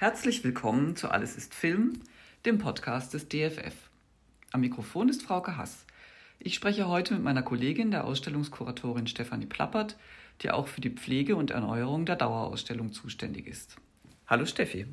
Herzlich willkommen zu Alles ist Film, dem Podcast des DFF. Am Mikrofon ist Frauke Hass. Ich spreche heute mit meiner Kollegin, der Ausstellungskuratorin Stefanie Plappert, die auch für die Pflege und Erneuerung der Dauerausstellung zuständig ist. Hallo Steffi.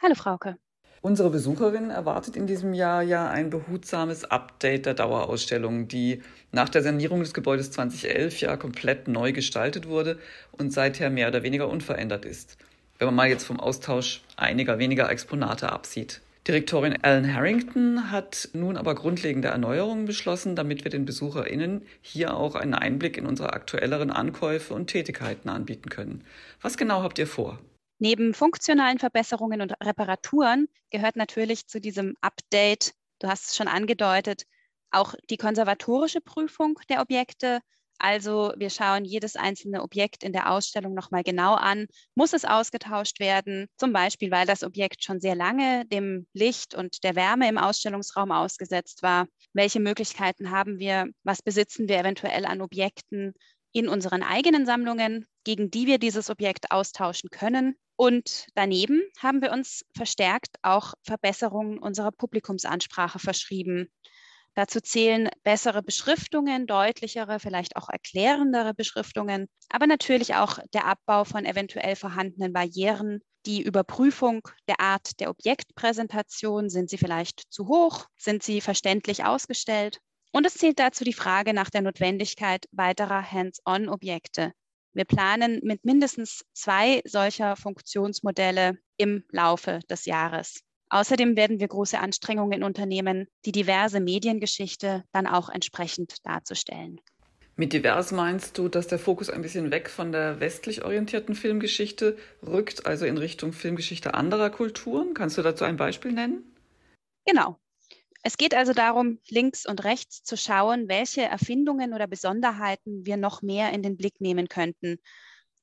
Hallo Frauke. Unsere Besucherin erwartet in diesem Jahr ja ein behutsames Update der Dauerausstellung, die nach der Sanierung des Gebäudes 2011 ja komplett neu gestaltet wurde und seither mehr oder weniger unverändert ist, wenn man mal jetzt vom Austausch einiger weniger Exponate absieht. Direktorin Ellen Harrington hat nun aber grundlegende Erneuerungen beschlossen, damit wir den BesucherInnen hier auch einen Einblick in unsere aktuelleren Ankäufe und Tätigkeiten anbieten können. Was genau habt ihr vor? Neben funktionalen Verbesserungen und Reparaturen gehört natürlich zu diesem Update, du hast es schon angedeutet, auch die konservatorische Prüfung der Objekte. Also wir schauen jedes einzelne Objekt in der Ausstellung nochmal genau an. Muss es ausgetauscht werden? Zum Beispiel, weil das Objekt schon sehr lange dem Licht und der Wärme im Ausstellungsraum ausgesetzt war. Welche Möglichkeiten haben wir? Was besitzen wir eventuell an Objekten in unseren eigenen Sammlungen, gegen die wir dieses Objekt austauschen können? Und daneben haben wir uns verstärkt auch Verbesserungen unserer Publikumsansprache verschrieben. Dazu zählen bessere Beschriftungen, deutlichere, vielleicht auch erklärendere Beschriftungen, aber natürlich auch der Abbau von eventuell vorhandenen Barrieren, die Überprüfung der Art der Objektpräsentation. Sind sie vielleicht zu hoch? Sind sie verständlich ausgestellt? Und es zählt dazu die Frage nach der Notwendigkeit weiterer Hands-on-Objekte, wir planen mit mindestens zwei solcher Funktionsmodelle im Laufe des Jahres. Außerdem werden wir große Anstrengungen unternehmen, die diverse Mediengeschichte dann auch entsprechend darzustellen. Mit divers meinst du, dass der Fokus ein bisschen weg von der westlich orientierten Filmgeschichte rückt, also in Richtung Filmgeschichte anderer Kulturen? Kannst du dazu ein Beispiel nennen? Genau. Es geht also darum, links und rechts zu schauen, welche Erfindungen oder Besonderheiten wir noch mehr in den Blick nehmen könnten.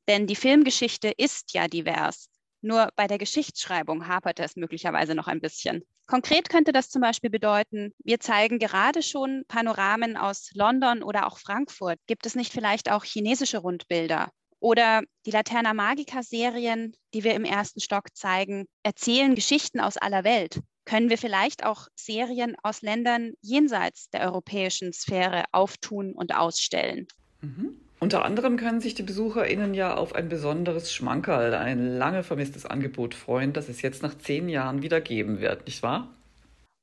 Denn die Filmgeschichte ist ja divers. Nur bei der Geschichtsschreibung hapert es möglicherweise noch ein bisschen. Konkret könnte das zum Beispiel bedeuten, wir zeigen gerade schon Panoramen aus London oder auch Frankfurt. Gibt es nicht vielleicht auch chinesische Rundbilder? Oder die Laterna Magica Serien, die wir im ersten Stock zeigen, erzählen Geschichten aus aller Welt können wir vielleicht auch Serien aus Ländern jenseits der europäischen Sphäre auftun und ausstellen. Mhm. Unter anderem können sich die BesucherInnen ja auf ein besonderes Schmankerl, ein lange vermisstes Angebot freuen, das es jetzt nach zehn Jahren wieder geben wird, nicht wahr?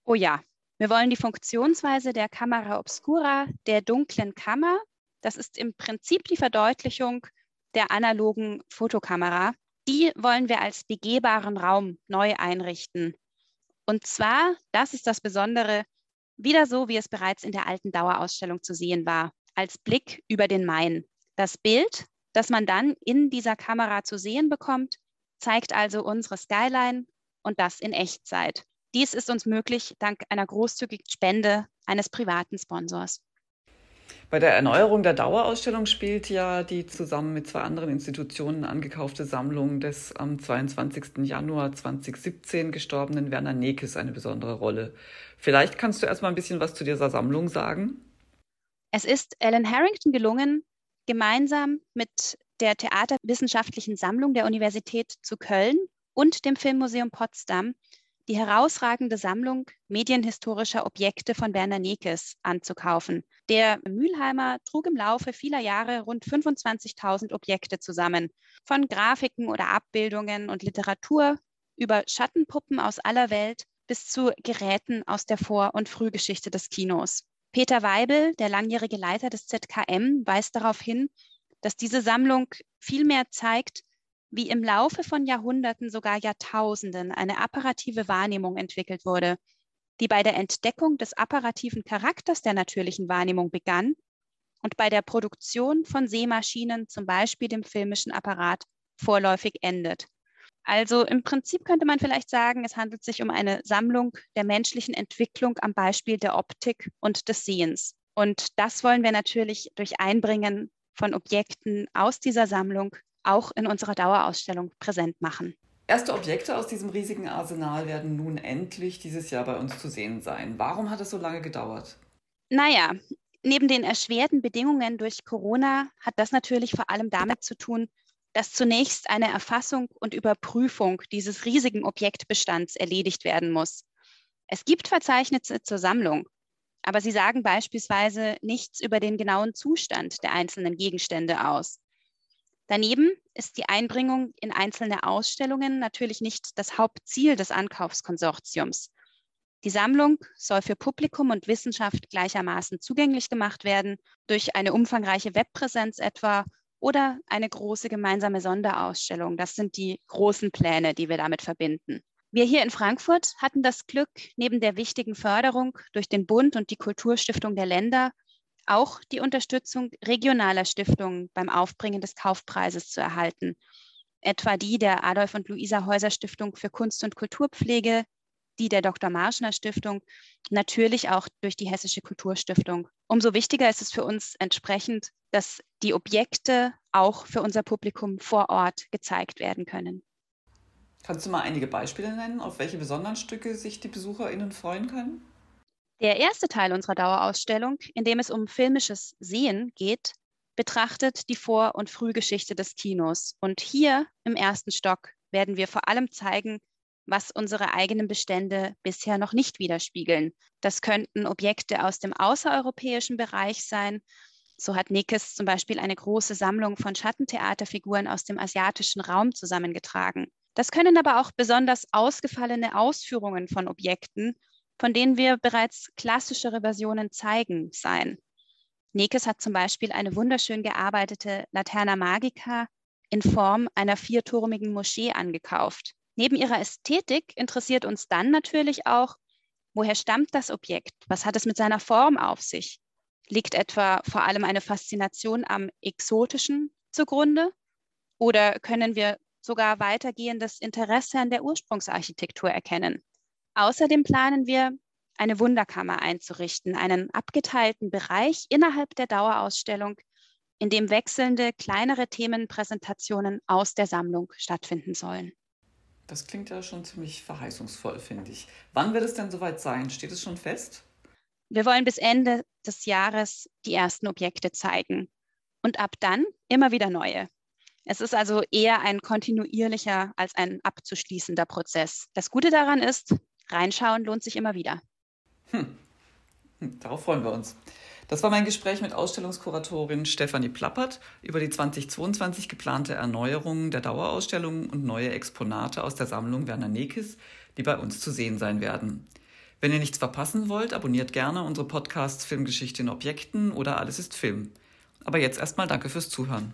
Oh ja, wir wollen die Funktionsweise der Kamera Obscura, der dunklen Kammer, das ist im Prinzip die Verdeutlichung der analogen Fotokamera, die wollen wir als begehbaren Raum neu einrichten. Und zwar, das ist das Besondere, wieder so, wie es bereits in der alten Dauerausstellung zu sehen war, als Blick über den Main. Das Bild, das man dann in dieser Kamera zu sehen bekommt, zeigt also unsere Skyline und das in Echtzeit. Dies ist uns möglich dank einer großzügigen Spende eines privaten Sponsors. Bei der Erneuerung der Dauerausstellung spielt ja die zusammen mit zwei anderen Institutionen angekaufte Sammlung des am 22. Januar 2017 gestorbenen Werner Nekes eine besondere Rolle. Vielleicht kannst du erstmal ein bisschen was zu dieser Sammlung sagen? Es ist Ellen Harrington gelungen, gemeinsam mit der Theaterwissenschaftlichen Sammlung der Universität zu Köln und dem Filmmuseum Potsdam die herausragende Sammlung medienhistorischer Objekte von Werner Nekes anzukaufen. Der Mülheimer trug im Laufe vieler Jahre rund 25.000 Objekte zusammen, von Grafiken oder Abbildungen und Literatur über Schattenpuppen aus aller Welt bis zu Geräten aus der Vor- und Frühgeschichte des Kinos. Peter Weibel, der langjährige Leiter des ZKM, weist darauf hin, dass diese Sammlung vielmehr zeigt, wie im Laufe von Jahrhunderten, sogar Jahrtausenden eine apparative Wahrnehmung entwickelt wurde, die bei der Entdeckung des apparativen Charakters der natürlichen Wahrnehmung begann und bei der Produktion von Sehmaschinen, zum Beispiel dem filmischen Apparat, vorläufig endet. Also im Prinzip könnte man vielleicht sagen, es handelt sich um eine Sammlung der menschlichen Entwicklung am Beispiel der Optik und des Sehens. Und das wollen wir natürlich durch Einbringen von Objekten aus dieser Sammlung auch in unserer Dauerausstellung präsent machen. Erste Objekte aus diesem riesigen Arsenal werden nun endlich dieses Jahr bei uns zu sehen sein. Warum hat es so lange gedauert? Naja, neben den erschwerten Bedingungen durch Corona hat das natürlich vor allem damit zu tun, dass zunächst eine Erfassung und Überprüfung dieses riesigen Objektbestands erledigt werden muss. Es gibt Verzeichnisse zur Sammlung, aber sie sagen beispielsweise nichts über den genauen Zustand der einzelnen Gegenstände aus. Daneben ist die Einbringung in einzelne Ausstellungen natürlich nicht das Hauptziel des Ankaufskonsortiums. Die Sammlung soll für Publikum und Wissenschaft gleichermaßen zugänglich gemacht werden, durch eine umfangreiche Webpräsenz etwa oder eine große gemeinsame Sonderausstellung. Das sind die großen Pläne, die wir damit verbinden. Wir hier in Frankfurt hatten das Glück, neben der wichtigen Förderung durch den Bund und die Kulturstiftung der Länder auch die Unterstützung regionaler Stiftungen beim Aufbringen des Kaufpreises zu erhalten, etwa die der Adolf und Luisa Häuser Stiftung für Kunst und Kulturpflege, die der Dr. Marschner Stiftung, natürlich auch durch die Hessische Kulturstiftung. Umso wichtiger ist es für uns entsprechend, dass die Objekte auch für unser Publikum vor Ort gezeigt werden können. Kannst du mal einige Beispiele nennen, auf welche besonderen Stücke sich die BesucherInnen freuen können? Der erste Teil unserer Dauerausstellung, in dem es um filmisches Sehen geht, betrachtet die Vor- und Frühgeschichte des Kinos. Und hier im ersten Stock werden wir vor allem zeigen, was unsere eigenen Bestände bisher noch nicht widerspiegeln. Das könnten Objekte aus dem außereuropäischen Bereich sein. So hat Nekes zum Beispiel eine große Sammlung von Schattentheaterfiguren aus dem asiatischen Raum zusammengetragen. Das können aber auch besonders ausgefallene Ausführungen von Objekten, von denen wir bereits klassischere Versionen zeigen, sein. Nekes hat zum Beispiel eine wunderschön gearbeitete Laterna Magica in Form einer vierturmigen Moschee angekauft. Neben ihrer Ästhetik interessiert uns dann natürlich auch, woher stammt das Objekt? Was hat es mit seiner Form auf sich? Liegt etwa vor allem eine Faszination am Exotischen zugrunde? Oder können wir sogar weitergehendes Interesse an der Ursprungsarchitektur erkennen. Außerdem planen wir, eine Wunderkammer einzurichten, einen abgeteilten Bereich innerhalb der Dauerausstellung, in dem wechselnde kleinere Themenpräsentationen aus der Sammlung stattfinden sollen. Das klingt ja schon ziemlich verheißungsvoll, finde ich. Wann wird es denn soweit sein? Steht es schon fest? Wir wollen bis Ende des Jahres die ersten Objekte zeigen und ab dann immer wieder neue. Es ist also eher ein kontinuierlicher als ein abzuschließender Prozess. Das Gute daran ist, reinschauen lohnt sich immer wieder. Hm. hm. Darauf freuen wir uns. Das war mein Gespräch mit Ausstellungskuratorin Stefanie Plappert über die 2022 geplante Erneuerung der Dauerausstellung und neue Exponate aus der Sammlung Werner Nekis, die bei uns zu sehen sein werden. Wenn ihr nichts verpassen wollt, abonniert gerne unsere Podcasts Filmgeschichte in Objekten oder Alles ist Film. Aber jetzt erstmal danke fürs Zuhören.